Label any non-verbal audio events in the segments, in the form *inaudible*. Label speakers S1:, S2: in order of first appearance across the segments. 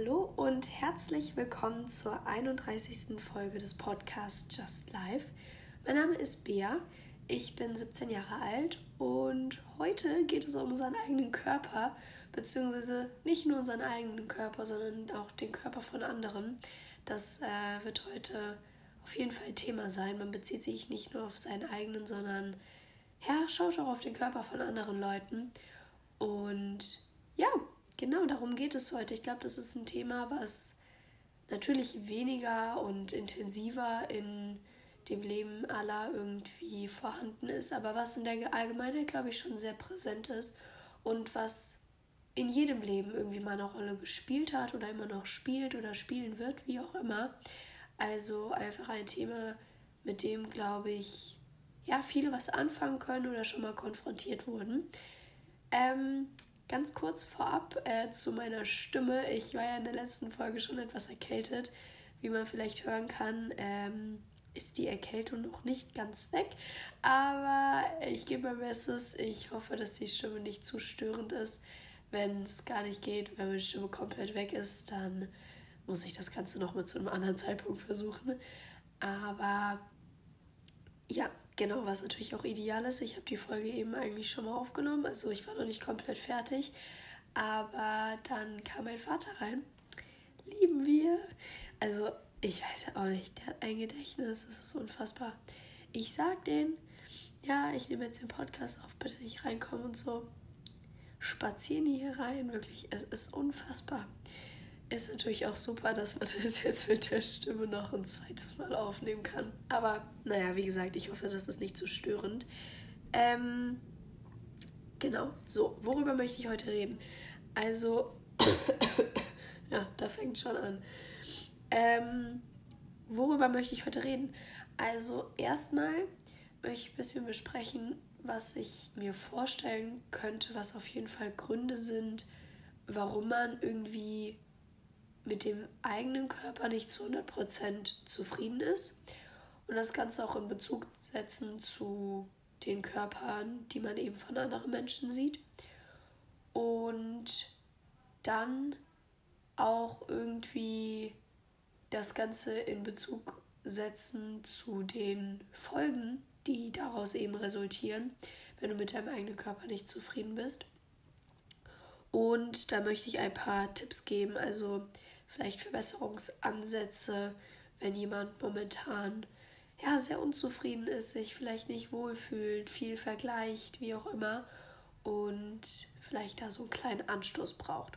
S1: Hallo und herzlich willkommen zur 31. Folge des Podcasts Just Life. Mein Name ist Bea, ich bin 17 Jahre alt und heute geht es um unseren eigenen Körper, beziehungsweise nicht nur unseren eigenen Körper, sondern auch den Körper von anderen. Das äh, wird heute auf jeden Fall Thema sein. Man bezieht sich nicht nur auf seinen eigenen, sondern ja, schaut auch auf den Körper von anderen Leuten. Und ja, genau darum geht es heute. Ich glaube, das ist ein Thema, was natürlich weniger und intensiver in dem Leben aller irgendwie vorhanden ist, aber was in der Allgemeinheit, glaube ich, schon sehr präsent ist und was in jedem Leben irgendwie mal eine Rolle gespielt hat oder immer noch spielt oder spielen wird, wie auch immer. Also einfach ein Thema, mit dem, glaube ich, ja, viele was anfangen können oder schon mal konfrontiert wurden. Ähm, ganz kurz vorab äh, zu meiner Stimme. Ich war ja in der letzten Folge schon etwas erkältet. Wie man vielleicht hören kann, ähm, ist die Erkältung noch nicht ganz weg. Aber ich gebe mein Bestes. Ich hoffe, dass die Stimme nicht zu störend ist. Wenn es gar nicht geht, wenn meine Stimme komplett weg ist, dann muss ich das Ganze noch mal zu einem anderen Zeitpunkt versuchen. Aber ja, Genau, was natürlich auch ideal ist. Ich habe die Folge eben eigentlich schon mal aufgenommen, also ich war noch nicht komplett fertig. Aber dann kam mein Vater rein. Lieben wir. Also, ich weiß ja auch nicht, der hat ein Gedächtnis, das ist unfassbar. Ich sag den, ja, ich nehme jetzt den Podcast auf, bitte nicht reinkommen und so. Spazieren hier rein, wirklich, es ist unfassbar. Ist natürlich auch super, dass man *laughs* das jetzt mit der Stimme noch ein zweites Mal aufnehmen kann. Aber naja, wie gesagt, ich hoffe, das ist nicht zu störend. Ähm, genau, so, worüber möchte ich heute reden? Also, *coughs* ja, da fängt schon an. Ähm, worüber möchte ich heute reden? Also, erstmal möchte ich ein bisschen besprechen, was ich mir vorstellen könnte, was auf jeden Fall Gründe sind, warum man irgendwie mit dem eigenen Körper nicht zu 100% zufrieden ist. Und das Ganze auch in Bezug setzen zu den Körpern, die man eben von anderen Menschen sieht. Und dann auch irgendwie das Ganze in Bezug setzen zu den Folgen, die daraus eben resultieren, wenn du mit deinem eigenen Körper nicht zufrieden bist. Und da möchte ich ein paar Tipps geben, also vielleicht Verbesserungsansätze, wenn jemand momentan ja sehr unzufrieden ist, sich vielleicht nicht wohlfühlt, viel vergleicht, wie auch immer und vielleicht da so einen kleinen Anstoß braucht.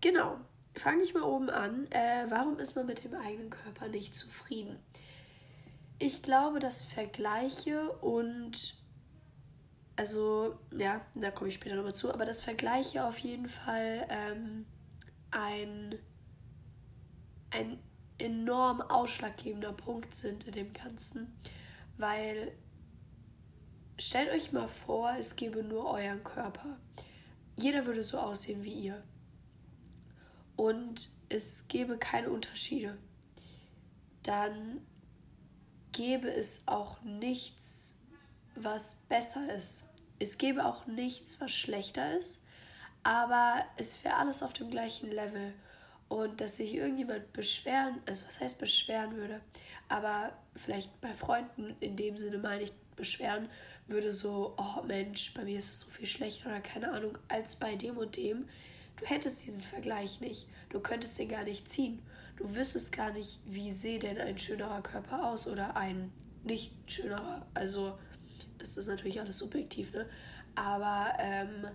S1: Genau, fange ich mal oben an. Äh, warum ist man mit dem eigenen Körper nicht zufrieden? Ich glaube, dass Vergleiche und also ja, da komme ich später nochmal zu, aber das Vergleiche auf jeden Fall ähm, ein, ein enorm ausschlaggebender Punkt sind in dem Ganzen, weil stellt euch mal vor, es gäbe nur euren Körper. Jeder würde so aussehen wie ihr. Und es gäbe keine Unterschiede. Dann gäbe es auch nichts, was besser ist. Es gäbe auch nichts, was schlechter ist aber es wäre alles auf dem gleichen Level. Und dass sich irgendjemand beschweren, also was heißt beschweren würde, aber vielleicht bei Freunden in dem Sinne meine ich beschweren würde so, oh Mensch, bei mir ist es so viel schlechter oder keine Ahnung, als bei dem und dem. Du hättest diesen Vergleich nicht. Du könntest den gar nicht ziehen. Du wüsstest gar nicht, wie sehe denn ein schönerer Körper aus oder ein nicht schönerer. Also, das ist natürlich alles subjektiv, ne? Aber, ähm,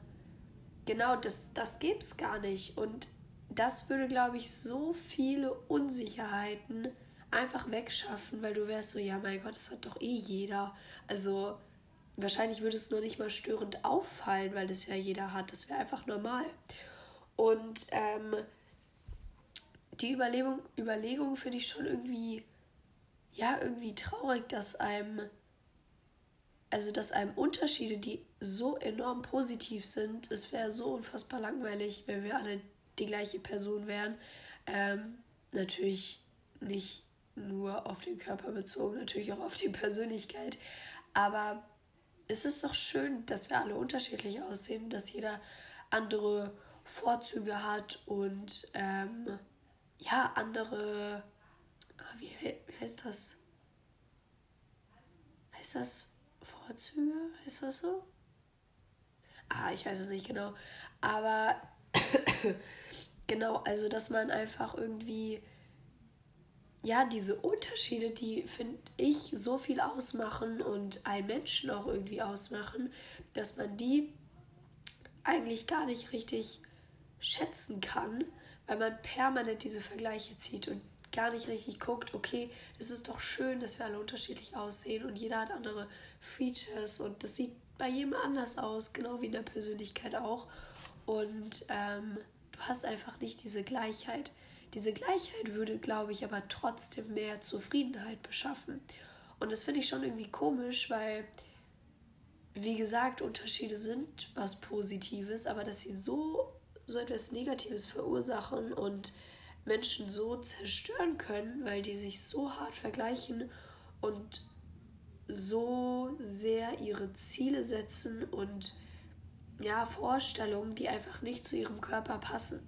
S1: genau, das, das gäbe es gar nicht. Und das würde, glaube ich, so viele Unsicherheiten einfach wegschaffen, weil du wärst so, ja, mein Gott, das hat doch eh jeder. Also wahrscheinlich würde es nur nicht mal störend auffallen, weil das ja jeder hat. Das wäre einfach normal. Und ähm, die Überlegung, Überlegung finde ich schon irgendwie, ja, irgendwie traurig, dass einem also dass einem Unterschiede, die so enorm positiv sind, es wäre so unfassbar langweilig, wenn wir alle die gleiche Person wären. Ähm, natürlich nicht nur auf den Körper bezogen, natürlich auch auf die Persönlichkeit. Aber es ist doch schön, dass wir alle unterschiedlich aussehen, dass jeder andere Vorzüge hat und ähm, ja, andere, ah, wie, wie heißt das? Heißt das Vorzüge? Ist das so? Ah, ich weiß es nicht genau. Aber *coughs* genau, also dass man einfach irgendwie, ja, diese Unterschiede, die finde ich so viel ausmachen und einen Menschen auch irgendwie ausmachen, dass man die eigentlich gar nicht richtig schätzen kann, weil man permanent diese Vergleiche zieht und gar nicht richtig guckt, okay, das ist doch schön, dass wir alle unterschiedlich aussehen und jeder hat andere Features und das sieht bei jedem anders aus, genau wie in der Persönlichkeit auch. Und ähm, du hast einfach nicht diese Gleichheit. Diese Gleichheit würde, glaube ich, aber trotzdem mehr Zufriedenheit beschaffen. Und das finde ich schon irgendwie komisch, weil, wie gesagt, Unterschiede sind was Positives, aber dass sie so, so etwas Negatives verursachen und Menschen so zerstören können, weil die sich so hart vergleichen und so sehr ihre Ziele setzen und ja, Vorstellungen, die einfach nicht zu ihrem Körper passen.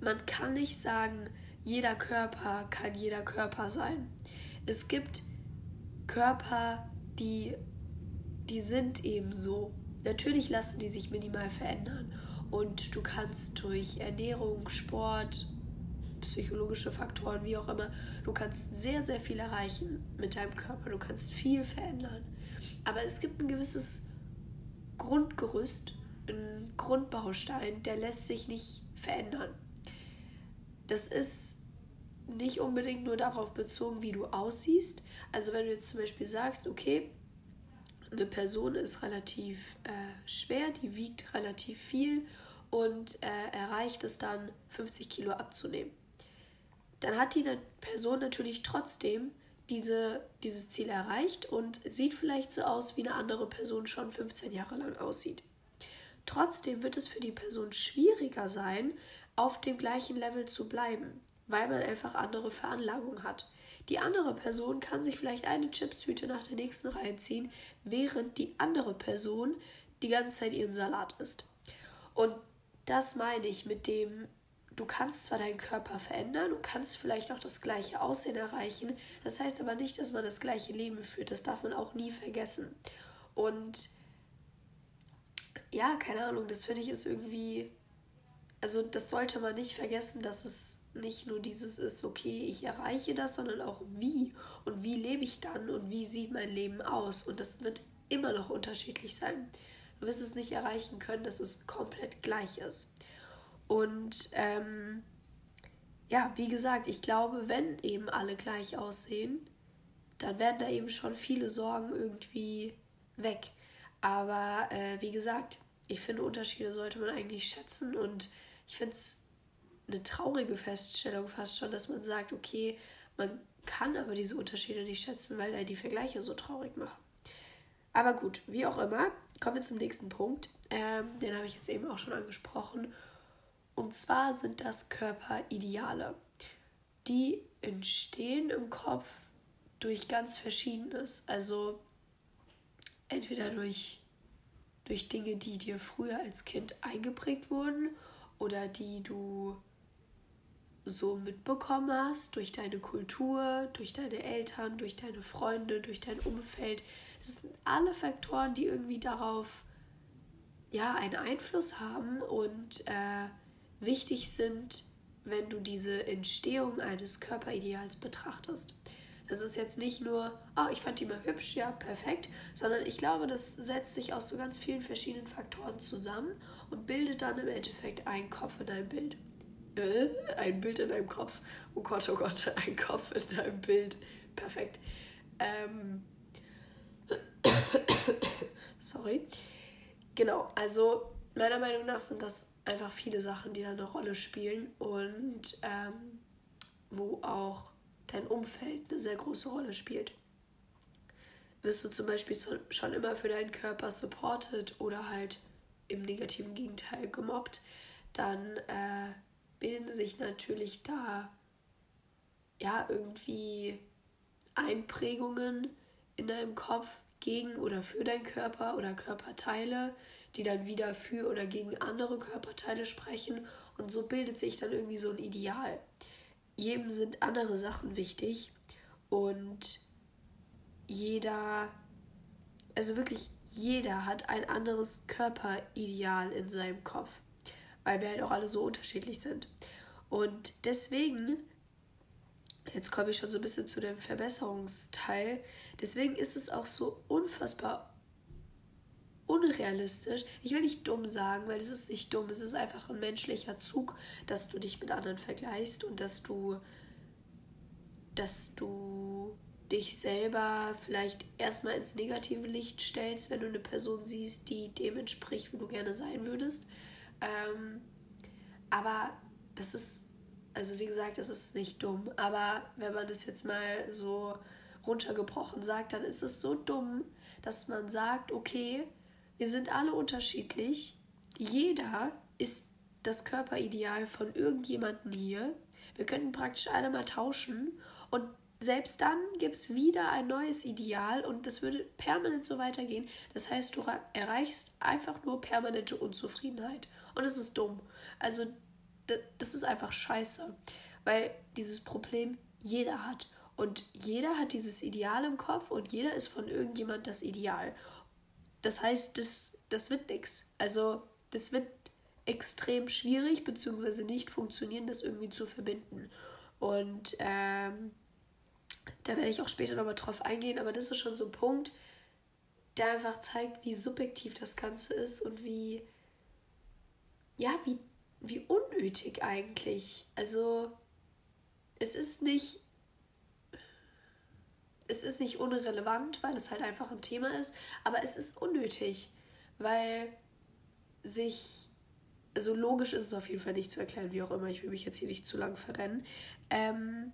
S1: Man kann nicht sagen, jeder Körper kann jeder Körper sein. Es gibt Körper, die, die sind eben so. Natürlich lassen die sich minimal verändern. Und du kannst durch Ernährung, Sport, psychologische Faktoren, wie auch immer. Du kannst sehr, sehr viel erreichen mit deinem Körper. Du kannst viel verändern. Aber es gibt ein gewisses Grundgerüst, ein Grundbaustein, der lässt sich nicht verändern. Das ist nicht unbedingt nur darauf bezogen, wie du aussiehst. Also wenn du jetzt zum Beispiel sagst, okay, eine Person ist relativ äh, schwer, die wiegt relativ viel und äh, erreicht es dann, 50 Kilo abzunehmen dann hat die Person natürlich trotzdem diese, dieses Ziel erreicht und sieht vielleicht so aus, wie eine andere Person schon 15 Jahre lang aussieht. Trotzdem wird es für die Person schwieriger sein, auf dem gleichen Level zu bleiben, weil man einfach andere Veranlagungen hat. Die andere Person kann sich vielleicht eine Chipstüte nach der nächsten reinziehen, während die andere Person die ganze Zeit ihren Salat isst. Und das meine ich mit dem, du kannst zwar deinen Körper verändern, du kannst vielleicht auch das gleiche Aussehen erreichen, das heißt aber nicht, dass man das gleiche Leben führt, das darf man auch nie vergessen. Und ja, keine Ahnung, das finde ich ist irgendwie, also das sollte man nicht vergessen, dass es nicht nur dieses ist, okay, ich erreiche das, sondern auch wie und wie lebe ich dann und wie sieht mein Leben aus und das wird immer noch unterschiedlich sein. Du wirst es nicht erreichen können, dass es komplett gleich ist. Und ähm, ja, wie gesagt, ich glaube, wenn eben alle gleich aussehen, dann werden da eben schon viele Sorgen irgendwie weg. Aber äh, wie gesagt, ich finde, Unterschiede sollte man eigentlich schätzen und ich finde es eine traurige Feststellung fast schon, dass man sagt, okay, man kann aber diese Unterschiede nicht schätzen, weil er die Vergleiche so traurig machen. Aber gut, wie auch immer, kommen wir zum nächsten Punkt. Ähm, den habe ich jetzt eben auch schon angesprochen. Und zwar sind das Körperideale. Die entstehen im Kopf durch ganz Verschiedenes. Also entweder durch, durch Dinge, die dir früher als Kind eingeprägt wurden oder die du so mitbekommen hast, durch deine Kultur, durch deine Eltern, durch deine Freunde, durch dein Umfeld. Das sind alle Faktoren, die irgendwie darauf ja einen Einfluss haben und äh, wichtig sind, wenn du diese Entstehung eines Körperideals betrachtest. Das ist jetzt nicht nur, oh, ich fand die mal hübsch, ja, perfekt, sondern ich glaube, das setzt sich aus so ganz vielen verschiedenen Faktoren zusammen und bildet dann im Endeffekt einen Kopf in einem Bild. Äh, ein Bild in einem Kopf. Oh Gott, oh Gott, *laughs* ein Kopf in einem Bild. Perfekt. Ähm. *coughs* Sorry. Genau, also meiner Meinung nach sind das einfach viele Sachen, die da eine Rolle spielen und ähm, wo auch dein Umfeld eine sehr große Rolle spielt. Wirst du zum Beispiel schon immer für deinen Körper supported oder halt im negativen Gegenteil gemobbt, dann äh, bilden sich natürlich da ja irgendwie Einprägungen in deinem Kopf gegen oder für deinen Körper oder Körperteile, die dann wieder für oder gegen andere Körperteile sprechen und so bildet sich dann irgendwie so ein Ideal. Jedem sind andere Sachen wichtig und jeder, also wirklich jeder hat ein anderes Körperideal in seinem Kopf, weil wir halt auch alle so unterschiedlich sind. Und deswegen, jetzt komme ich schon so ein bisschen zu dem Verbesserungsteil, deswegen ist es auch so unfassbar unrealistisch. Ich will nicht dumm sagen, weil es ist nicht dumm, es ist einfach ein menschlicher Zug, dass du dich mit anderen vergleichst und dass du dass du dich selber vielleicht erstmal ins negative Licht stellst, wenn du eine Person siehst, die dem entspricht, wie du gerne sein würdest. Ähm, aber das ist, also wie gesagt, das ist nicht dumm. Aber wenn man das jetzt mal so runtergebrochen sagt, dann ist es so dumm, dass man sagt, okay, wir sind alle unterschiedlich. Jeder ist das Körperideal von irgendjemandem hier. Wir könnten praktisch alle mal tauschen und selbst dann gibt es wieder ein neues Ideal und das würde permanent so weitergehen. Das heißt, du erreichst einfach nur permanente Unzufriedenheit. Und es ist dumm. Also, das ist einfach scheiße. Weil dieses Problem jeder hat. Und jeder hat dieses Ideal im Kopf und jeder ist von irgendjemand das Ideal. Das heißt, das, das wird nichts. Also, das wird extrem schwierig, beziehungsweise nicht funktionieren, das irgendwie zu verbinden. Und ähm, da werde ich auch später nochmal drauf eingehen, aber das ist schon so ein Punkt, der einfach zeigt, wie subjektiv das Ganze ist und wie, ja, wie, wie unnötig eigentlich. Also, es ist nicht, es ist nicht unrelevant, weil es halt einfach ein Thema ist, aber es ist unnötig, weil sich, so also logisch ist es auf jeden Fall nicht zu erklären, wie auch immer, ich will mich jetzt hier nicht zu lang verrennen. Ähm,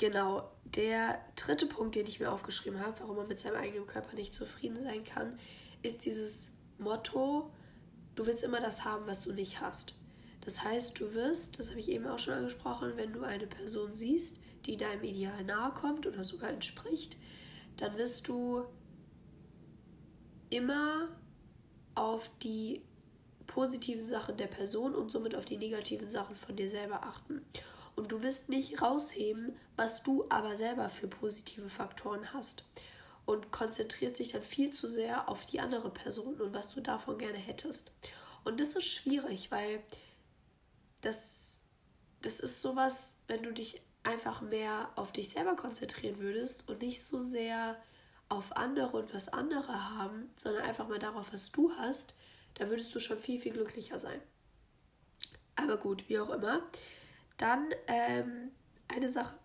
S1: Genau, der dritte Punkt, den ich mir aufgeschrieben habe, warum man mit seinem eigenen Körper nicht zufrieden sein kann, ist dieses Motto, du willst immer das haben, was du nicht hast. Das heißt, du wirst, das habe ich eben auch schon angesprochen, wenn du eine Person siehst, die deinem Ideal nahe kommt oder sogar entspricht, dann wirst du immer auf die positiven Sachen der Person und somit auf die negativen Sachen von dir selber achten und du wirst nicht rausheben, was du aber selber für positive Faktoren hast. Und konzentrierst dich dann viel zu sehr auf die andere Person und was du davon gerne hättest. Und das ist schwierig, weil das, das ist sowas, wenn du dich einfach mehr auf dich selber konzentrieren würdest und nicht so sehr auf andere und was andere haben, sondern einfach mal darauf, was du hast, dann würdest du schon viel, viel glücklicher sein. Aber gut, wie auch immer. Dann ähm, eine Sache,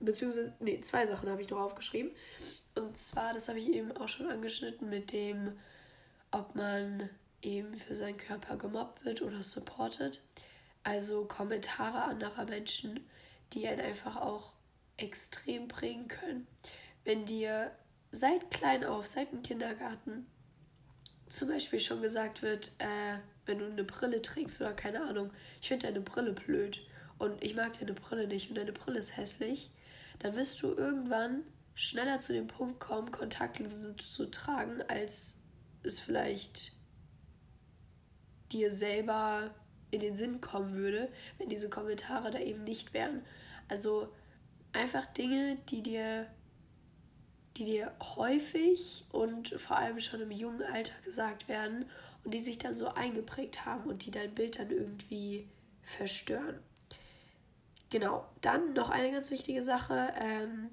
S1: beziehungsweise, nee, zwei Sachen habe ich noch aufgeschrieben. Und zwar, das habe ich eben auch schon angeschnitten mit dem, ob man eben für seinen Körper gemobbt wird oder supportet. Also Kommentare anderer Menschen, die einen einfach auch extrem prägen können. Wenn dir seit klein auf, seit dem Kindergarten zum Beispiel schon gesagt wird, äh, wenn du eine Brille trägst oder keine Ahnung, ich finde deine Brille blöd und ich mag deine Brille nicht und deine Brille ist hässlich, dann wirst du irgendwann schneller zu dem Punkt kommen, Kontaktlinsen zu tragen, als es vielleicht dir selber in den Sinn kommen würde, wenn diese Kommentare da eben nicht wären. Also einfach Dinge, die dir, die dir häufig und vor allem schon im jungen Alter gesagt werden und die sich dann so eingeprägt haben und die dein Bild dann irgendwie verstören. Genau, dann noch eine ganz wichtige Sache ähm,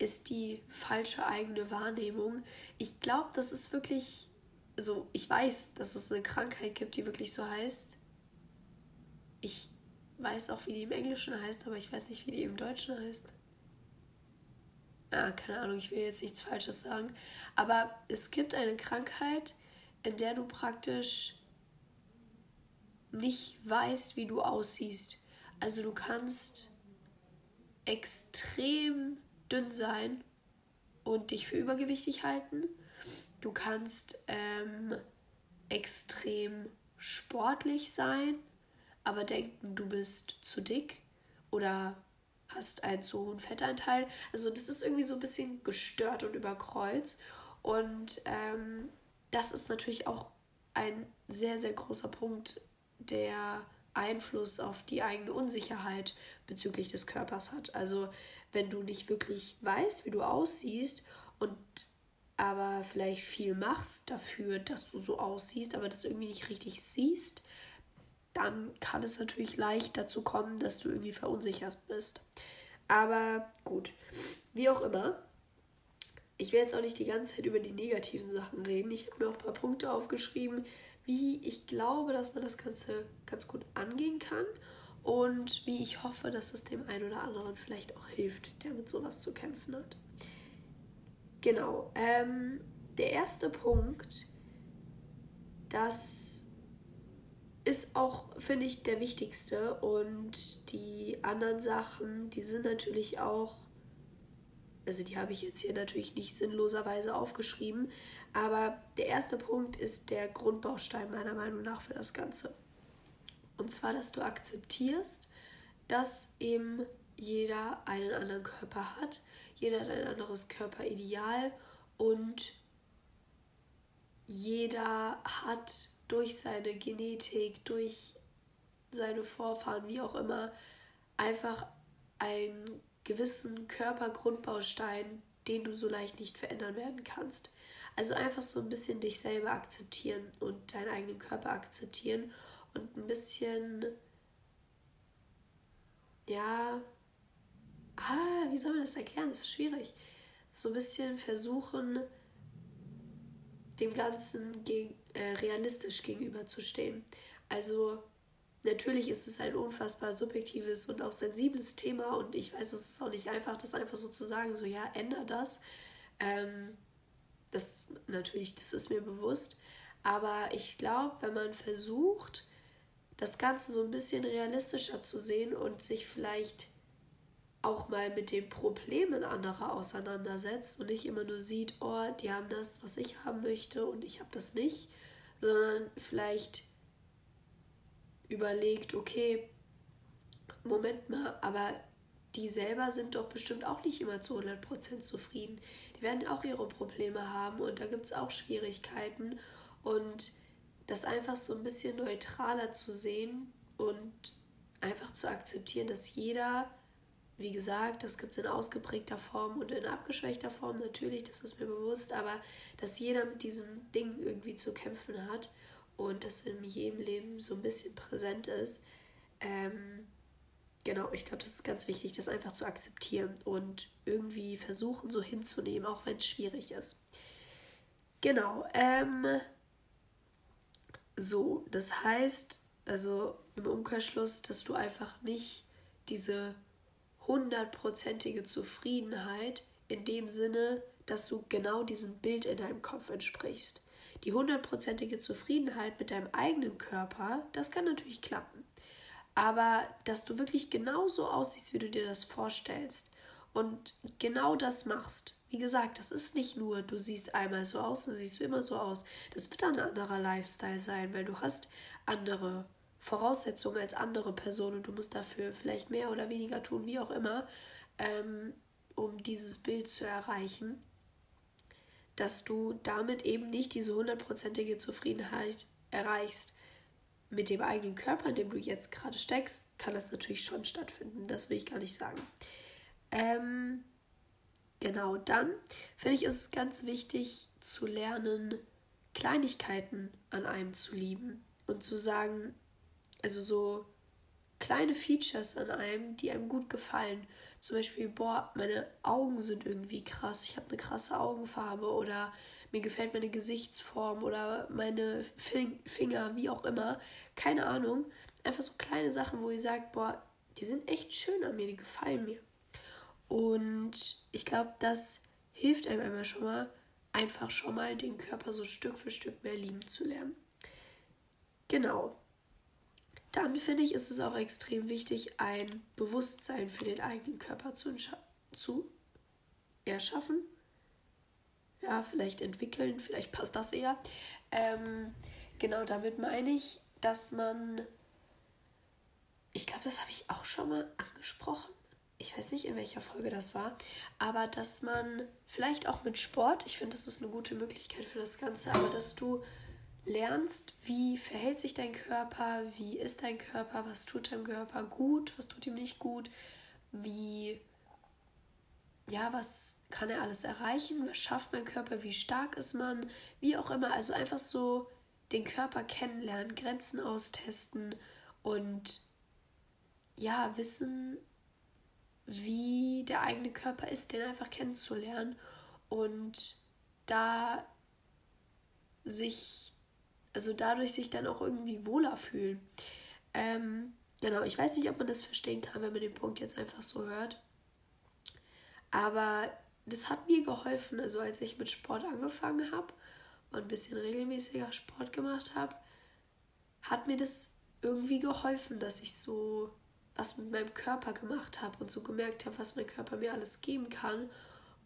S1: ist die falsche eigene Wahrnehmung. Ich glaube, das ist wirklich, also ich weiß, dass es eine Krankheit gibt, die wirklich so heißt. Ich weiß auch, wie die im Englischen heißt, aber ich weiß nicht, wie die im Deutschen heißt. Ah, keine Ahnung, ich will jetzt nichts Falsches sagen. Aber es gibt eine Krankheit, in der du praktisch nicht weißt, wie du aussiehst. Also du kannst extrem dünn sein und dich für übergewichtig halten. Du kannst ähm, extrem sportlich sein, aber denken, du bist zu dick oder hast einen zu hohen Fettanteil. Also das ist irgendwie so ein bisschen gestört und überkreuzt. Und ähm, das ist natürlich auch ein sehr, sehr großer Punkt, der Einfluss auf die eigene Unsicherheit bezüglich des Körpers hat. Also wenn du nicht wirklich weißt, wie du aussiehst und aber vielleicht viel machst dafür, dass du so aussiehst, aber das irgendwie nicht richtig siehst, dann kann es natürlich leicht dazu kommen, dass du irgendwie verunsichert bist. Aber gut, wie auch immer. Ich werde jetzt auch nicht die ganze Zeit über die negativen Sachen reden. Ich habe mir auch ein paar Punkte aufgeschrieben, wie ich glaube, dass man das Ganze ganz gut angehen kann und wie ich hoffe, dass es dem einen oder anderen vielleicht auch hilft, der mit sowas zu kämpfen hat. Genau. Ähm, der erste Punkt, das ist auch, finde ich, der wichtigste. Und die anderen Sachen, die sind natürlich auch, also die habe ich jetzt hier natürlich nicht sinnloserweise aufgeschrieben, aber der erste Punkt ist der Grundbaustein meiner Meinung nach für das Ganze. Und zwar, dass du akzeptierst, dass eben jeder einen anderen Körper hat, jeder hat ein anderes Körperideal und jeder hat durch seine Genetik, durch seine Vorfahren, wie auch immer, einfach einen gewissen Körpergrundbaustein, den du so leicht nicht verändern werden kannst. Also einfach so ein bisschen dich selber akzeptieren und deinen eigenen Körper akzeptieren und ein bisschen, ja, ah, wie soll man das erklären? Das ist schwierig. So ein bisschen versuchen, dem Ganzen geg äh, realistisch gegenüberzustehen. Also natürlich ist es ein unfassbar subjektives und auch sensibles Thema und ich weiß, es ist auch nicht einfach, das einfach so zu sagen, so ja, änder das. Ähm, das natürlich, das ist mir bewusst. Aber ich glaube, wenn man versucht, das Ganze so ein bisschen realistischer zu sehen und sich vielleicht auch mal mit den Problemen anderer auseinandersetzt und nicht immer nur sieht, oh, die haben das, was ich haben möchte und ich habe das nicht, sondern vielleicht überlegt, okay, Moment mal, aber die selber sind doch bestimmt auch nicht immer zu 100% zufrieden. Die werden auch ihre Probleme haben und da gibt es auch Schwierigkeiten und das einfach so ein bisschen neutraler zu sehen und einfach zu akzeptieren, dass jeder wie gesagt, das gibt es in ausgeprägter Form und in abgeschwächter Form natürlich, das ist mir bewusst, aber dass jeder mit diesen Dingen irgendwie zu kämpfen hat und das in jedem Leben so ein bisschen präsent ist. Ähm, genau, ich glaube, das ist ganz wichtig, das einfach zu akzeptieren und irgendwie versuchen so hinzunehmen, auch wenn es schwierig ist. Genau, ähm, so, das heißt, also im Umkehrschluss, dass du einfach nicht diese hundertprozentige Zufriedenheit in dem Sinne, dass du genau diesem Bild in deinem Kopf entsprichst. Die hundertprozentige Zufriedenheit mit deinem eigenen Körper, das kann natürlich klappen. Aber dass du wirklich genauso aussiehst, wie du dir das vorstellst und genau das machst. Wie gesagt, das ist nicht nur, du siehst einmal so aus und siehst du immer so aus. Das wird ein anderer Lifestyle sein, weil du hast andere Voraussetzungen als andere Personen und du musst dafür vielleicht mehr oder weniger tun, wie auch immer, ähm, um dieses Bild zu erreichen, dass du damit eben nicht diese hundertprozentige Zufriedenheit erreichst. Mit dem eigenen Körper, in dem du jetzt gerade steckst, kann das natürlich schon stattfinden. Das will ich gar nicht sagen. Ähm, genau, dann finde ich, ist es ganz wichtig zu lernen, Kleinigkeiten an einem zu lieben und zu sagen, also so kleine Features an einem, die einem gut gefallen. Zum Beispiel, boah, meine Augen sind irgendwie krass, ich habe eine krasse Augenfarbe oder mir gefällt meine Gesichtsform oder meine Finger, wie auch immer. Keine Ahnung. Einfach so kleine Sachen, wo ihr sagt, boah, die sind echt schön an mir, die gefallen mir. Und ich glaube, das hilft einem einmal schon mal, einfach schon mal den Körper so Stück für Stück mehr lieben zu lernen. Genau. Dann finde ich, ist es auch extrem wichtig, ein Bewusstsein für den eigenen Körper zu, zu erschaffen. Ja, vielleicht entwickeln, vielleicht passt das eher. Ähm, genau, damit meine ich, dass man, ich glaube, das habe ich auch schon mal angesprochen, ich weiß nicht, in welcher Folge das war, aber dass man vielleicht auch mit Sport, ich finde, das ist eine gute Möglichkeit für das Ganze, aber dass du lernst, wie verhält sich dein Körper, wie ist dein Körper, was tut deinem Körper gut, was tut ihm nicht gut, wie, ja, was kann er alles erreichen, was schafft mein Körper, wie stark ist man, wie auch immer, also einfach so den Körper kennenlernen, Grenzen austesten und ja, wissen, wie der eigene Körper ist, den einfach kennenzulernen und da sich, also dadurch sich dann auch irgendwie wohler fühlen. Ähm, genau, ich weiß nicht, ob man das verstehen kann, wenn man den Punkt jetzt einfach so hört. Aber das hat mir geholfen, also als ich mit Sport angefangen habe und ein bisschen regelmäßiger Sport gemacht habe, hat mir das irgendwie geholfen, dass ich so was mit meinem Körper gemacht habe und so gemerkt habe, was mein Körper mir alles geben kann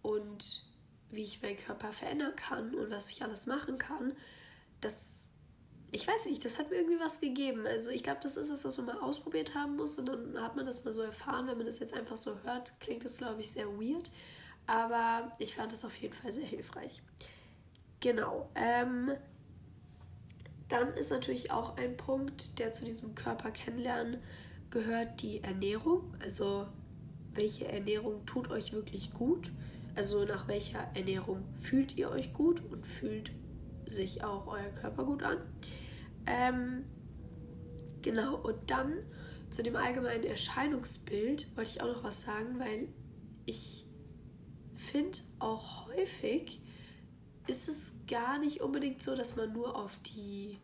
S1: und wie ich meinen Körper verändern kann und was ich alles machen kann, das, ich weiß nicht, das hat mir irgendwie was gegeben. Also ich glaube, das ist was, was man mal ausprobiert haben muss und dann hat man das mal so erfahren. Wenn man das jetzt einfach so hört, klingt das, glaube ich, sehr weird. Aber ich fand das auf jeden Fall sehr hilfreich. Genau. Ähm, dann ist natürlich auch ein Punkt, der zu diesem Körper kennenlernen gehört die Ernährung. Also welche Ernährung tut euch wirklich gut? Also nach welcher Ernährung fühlt ihr euch gut und fühlt sich auch euer Körper gut an? Ähm, genau, und dann zu dem allgemeinen Erscheinungsbild wollte ich auch noch was sagen, weil ich finde auch häufig ist es gar nicht unbedingt so, dass man nur auf die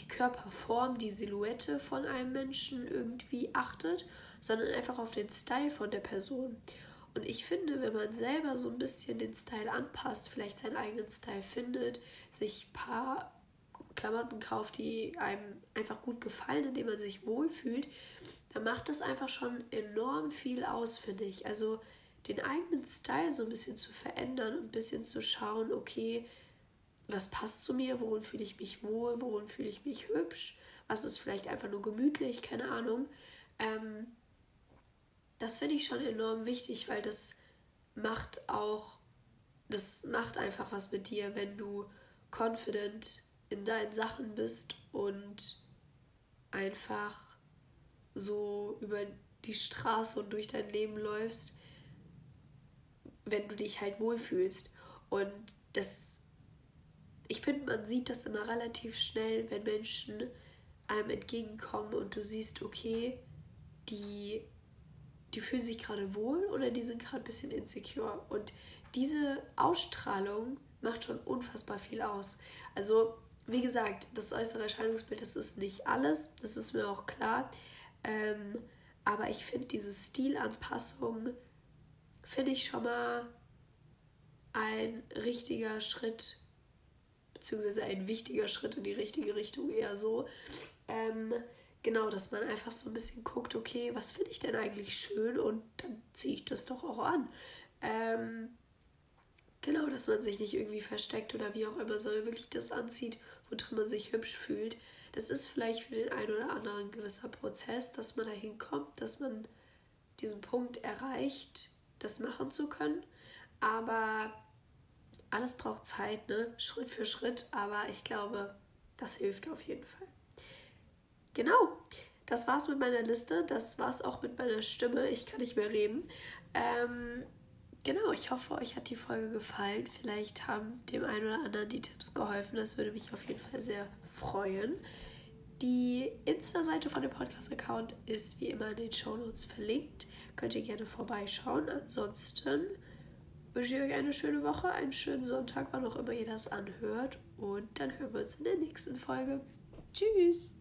S1: die Körperform, die Silhouette von einem Menschen irgendwie achtet, sondern einfach auf den Style von der Person. Und ich finde, wenn man selber so ein bisschen den Style anpasst, vielleicht seinen eigenen Style findet, sich ein paar Klamotten kauft, die einem einfach gut gefallen, indem man sich wohlfühlt, dann macht das einfach schon enorm viel aus, finde ich. Also den eigenen Style so ein bisschen zu verändern und ein bisschen zu schauen, okay, was passt zu mir, worin fühle ich mich wohl, worin fühle ich mich hübsch, was ist vielleicht einfach nur gemütlich, keine Ahnung. Ähm, das finde ich schon enorm wichtig, weil das macht auch, das macht einfach was mit dir, wenn du confident in deinen Sachen bist und einfach so über die Straße und durch dein Leben läufst, wenn du dich halt wohlfühlst. Und das ich finde, man sieht das immer relativ schnell, wenn Menschen einem entgegenkommen und du siehst, okay, die, die fühlen sich gerade wohl oder die sind gerade ein bisschen insecure. Und diese Ausstrahlung macht schon unfassbar viel aus. Also, wie gesagt, das äußere Erscheinungsbild, das ist nicht alles, das ist mir auch klar. Ähm, aber ich finde diese Stilanpassung, finde ich schon mal ein richtiger Schritt beziehungsweise ein wichtiger Schritt in die richtige Richtung, eher so. Ähm, genau, dass man einfach so ein bisschen guckt, okay, was finde ich denn eigentlich schön und dann ziehe ich das doch auch an. Ähm, genau, dass man sich nicht irgendwie versteckt oder wie auch immer, sondern wirklich das anzieht, worin man sich hübsch fühlt. Das ist vielleicht für den einen oder anderen ein gewisser Prozess, dass man dahin kommt, dass man diesen Punkt erreicht, das machen zu können. Aber alles braucht Zeit, ne? Schritt für Schritt, aber ich glaube, das hilft auf jeden Fall. Genau, das war's mit meiner Liste, das war's auch mit meiner Stimme. Ich kann nicht mehr reden. Ähm, genau, ich hoffe, euch hat die Folge gefallen. Vielleicht haben dem einen oder anderen die Tipps geholfen. Das würde mich auf jeden Fall sehr freuen. Die Insta-Seite von dem Podcast-Account ist wie immer in den Show Notes verlinkt. Könnt ihr gerne vorbeischauen. Ansonsten wünsche ich euch eine schöne Woche, einen schönen Sonntag, wann auch immer ihr das anhört. Und dann hören wir uns in der nächsten Folge. Tschüss!